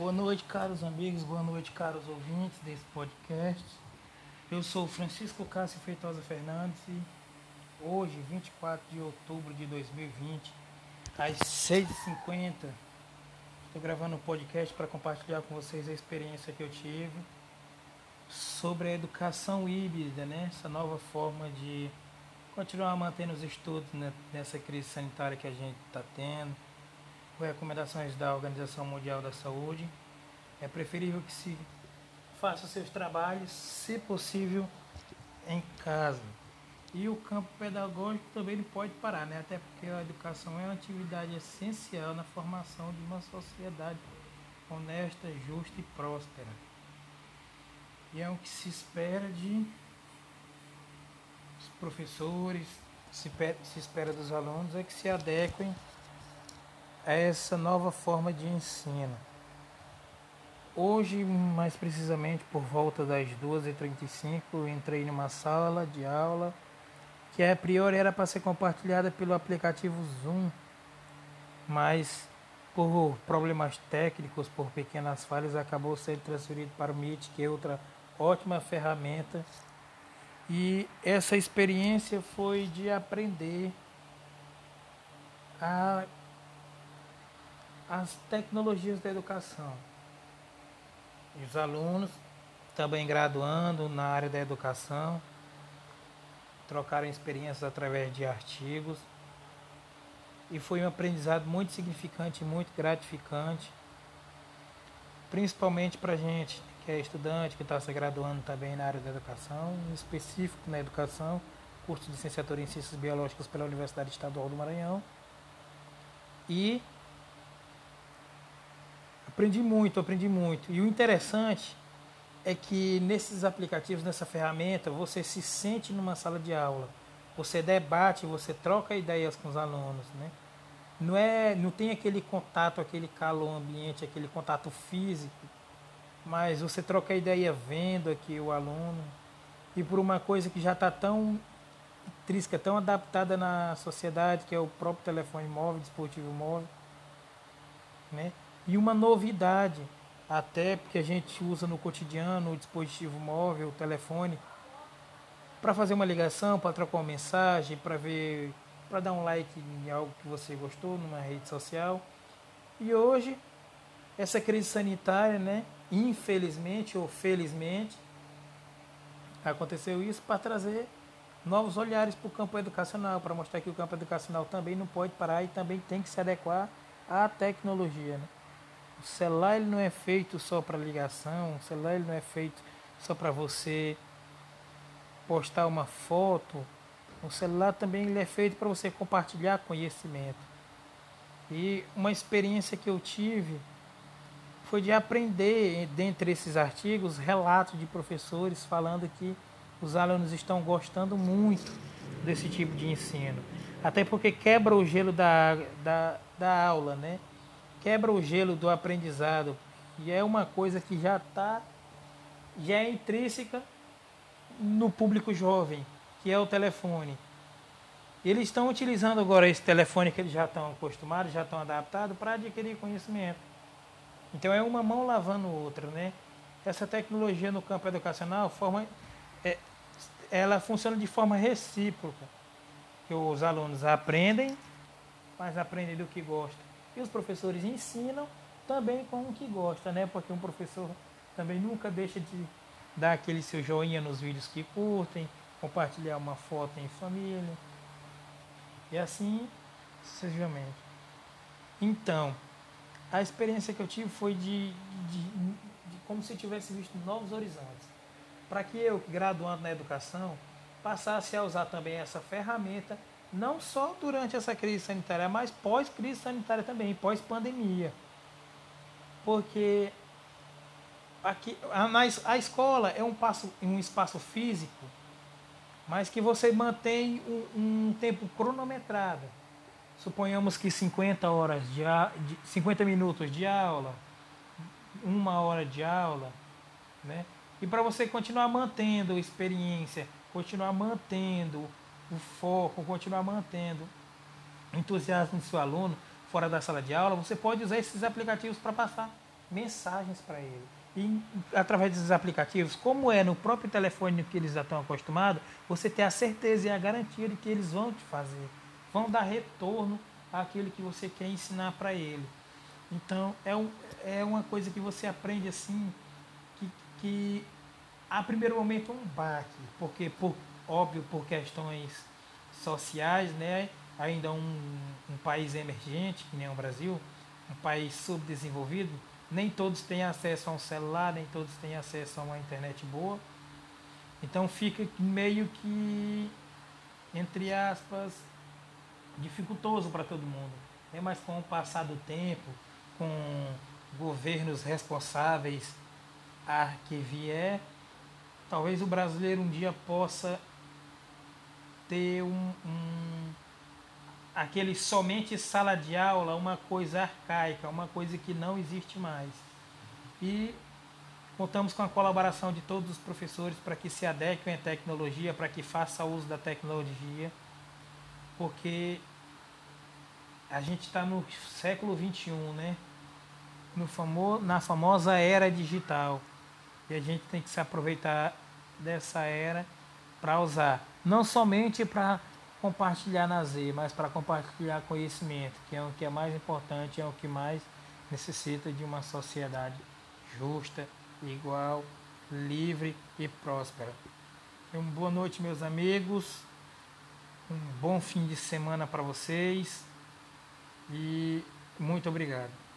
Boa noite, caros amigos, boa noite, caros ouvintes desse podcast. Eu sou Francisco Cássio Feitosa Fernandes e hoje, 24 de outubro de 2020, às 6h50, estou gravando um podcast para compartilhar com vocês a experiência que eu tive sobre a educação híbrida, né? essa nova forma de continuar mantendo os estudos né? nessa crise sanitária que a gente está tendo por recomendações da Organização Mundial da Saúde, é preferível que se faça seus trabalhos, se possível, em casa. E o campo pedagógico também não pode parar, né? até porque a educação é uma atividade essencial na formação de uma sociedade honesta, justa e próspera. E é o que se espera de os professores, se, se espera dos alunos, é que se adequem a essa nova forma de ensino. Hoje, mais precisamente por volta das 2h35, entrei numa sala de aula que a priori era para ser compartilhada pelo aplicativo Zoom, mas por problemas técnicos, por pequenas falhas, acabou sendo transferido para o Meet, que é outra ótima ferramenta. E essa experiência foi de aprender a as tecnologias da educação. E os alunos também graduando na área da educação, trocaram experiências através de artigos. E foi um aprendizado muito significante, muito gratificante, principalmente para a gente que é estudante, que está se graduando também na área da educação, em específico na educação, curso de licenciatura em Ciências Biológicas pela Universidade Estadual do Maranhão. E Aprendi muito, aprendi muito. E o interessante é que nesses aplicativos, nessa ferramenta, você se sente numa sala de aula. Você debate, você troca ideias com os alunos, né? Não é, não tem aquele contato, aquele calor ambiente, aquele contato físico, mas você troca ideia vendo aqui o aluno e por uma coisa que já está tão intrínseca, tão adaptada na sociedade, que é o próprio telefone móvel, dispositivo móvel, né? E uma novidade, até porque a gente usa no cotidiano o dispositivo móvel, o telefone, para fazer uma ligação, para trocar uma mensagem, para ver, para dar um like em algo que você gostou numa rede social. E hoje, essa crise sanitária, né, infelizmente ou felizmente, aconteceu isso para trazer novos olhares para o campo educacional, para mostrar que o campo educacional também não pode parar e também tem que se adequar à tecnologia. Né? O celular ele não é feito só para ligação, o celular ele não é feito só para você postar uma foto. O celular também ele é feito para você compartilhar conhecimento. E uma experiência que eu tive foi de aprender, dentre esses artigos, relatos de professores falando que os alunos estão gostando muito desse tipo de ensino. Até porque quebra o gelo da, da, da aula, né? Quebra o gelo do aprendizado e é uma coisa que já está já é intrínseca no público jovem, que é o telefone. Eles estão utilizando agora esse telefone que eles já estão acostumados, já estão adaptados para adquirir conhecimento. Então é uma mão lavando outra, né? Essa tecnologia no campo educacional forma, é, ela funciona de forma recíproca. Que os alunos aprendem, mas aprendem do que gostam. Os professores ensinam também com o que gosta, né? Porque um professor também nunca deixa de dar aquele seu joinha nos vídeos que curtem, compartilhar uma foto em família. E assim sucessivamente. Então, a experiência que eu tive foi de, de, de como se eu tivesse visto novos horizontes. Para que eu, graduando na educação, passasse a usar também essa ferramenta não só durante essa crise sanitária, mas pós-crise sanitária também, pós-pandemia. Porque aqui, a, a escola é um, passo, um espaço físico, mas que você mantém um, um tempo cronometrado. Suponhamos que 50 horas de, de 50 minutos de aula, uma hora de aula, né? E para você continuar mantendo a experiência, continuar mantendo o foco, continuar mantendo o entusiasmo do seu aluno fora da sala de aula, você pode usar esses aplicativos para passar mensagens para ele. E através desses aplicativos, como é no próprio telefone que eles já estão acostumados, você tem a certeza e a garantia de que eles vão te fazer, vão dar retorno àquilo que você quer ensinar para ele. Então é, um, é uma coisa que você aprende assim, que, que a primeiro momento é um baque, porque por óbvio por questões sociais, né? Ainda um, um país emergente, que nem o Brasil, um país subdesenvolvido, nem todos têm acesso a um celular, nem todos têm acesso a uma internet boa. Então fica meio que, entre aspas, dificultoso para todo mundo. É mais com o passar do tempo, com governos responsáveis a que vier, talvez o brasileiro um dia possa ter um, um aquele somente sala de aula, uma coisa arcaica, uma coisa que não existe mais. E contamos com a colaboração de todos os professores para que se adequem à tecnologia, para que façam uso da tecnologia, porque a gente está no século XXI, né? No famo na famosa era digital. E a gente tem que se aproveitar dessa era para usar, não somente para compartilhar na Z, mas para compartilhar conhecimento, que é o que é mais importante, é o que mais necessita de uma sociedade justa, igual, livre e próspera. Uma boa noite, meus amigos. Um bom fim de semana para vocês e muito obrigado.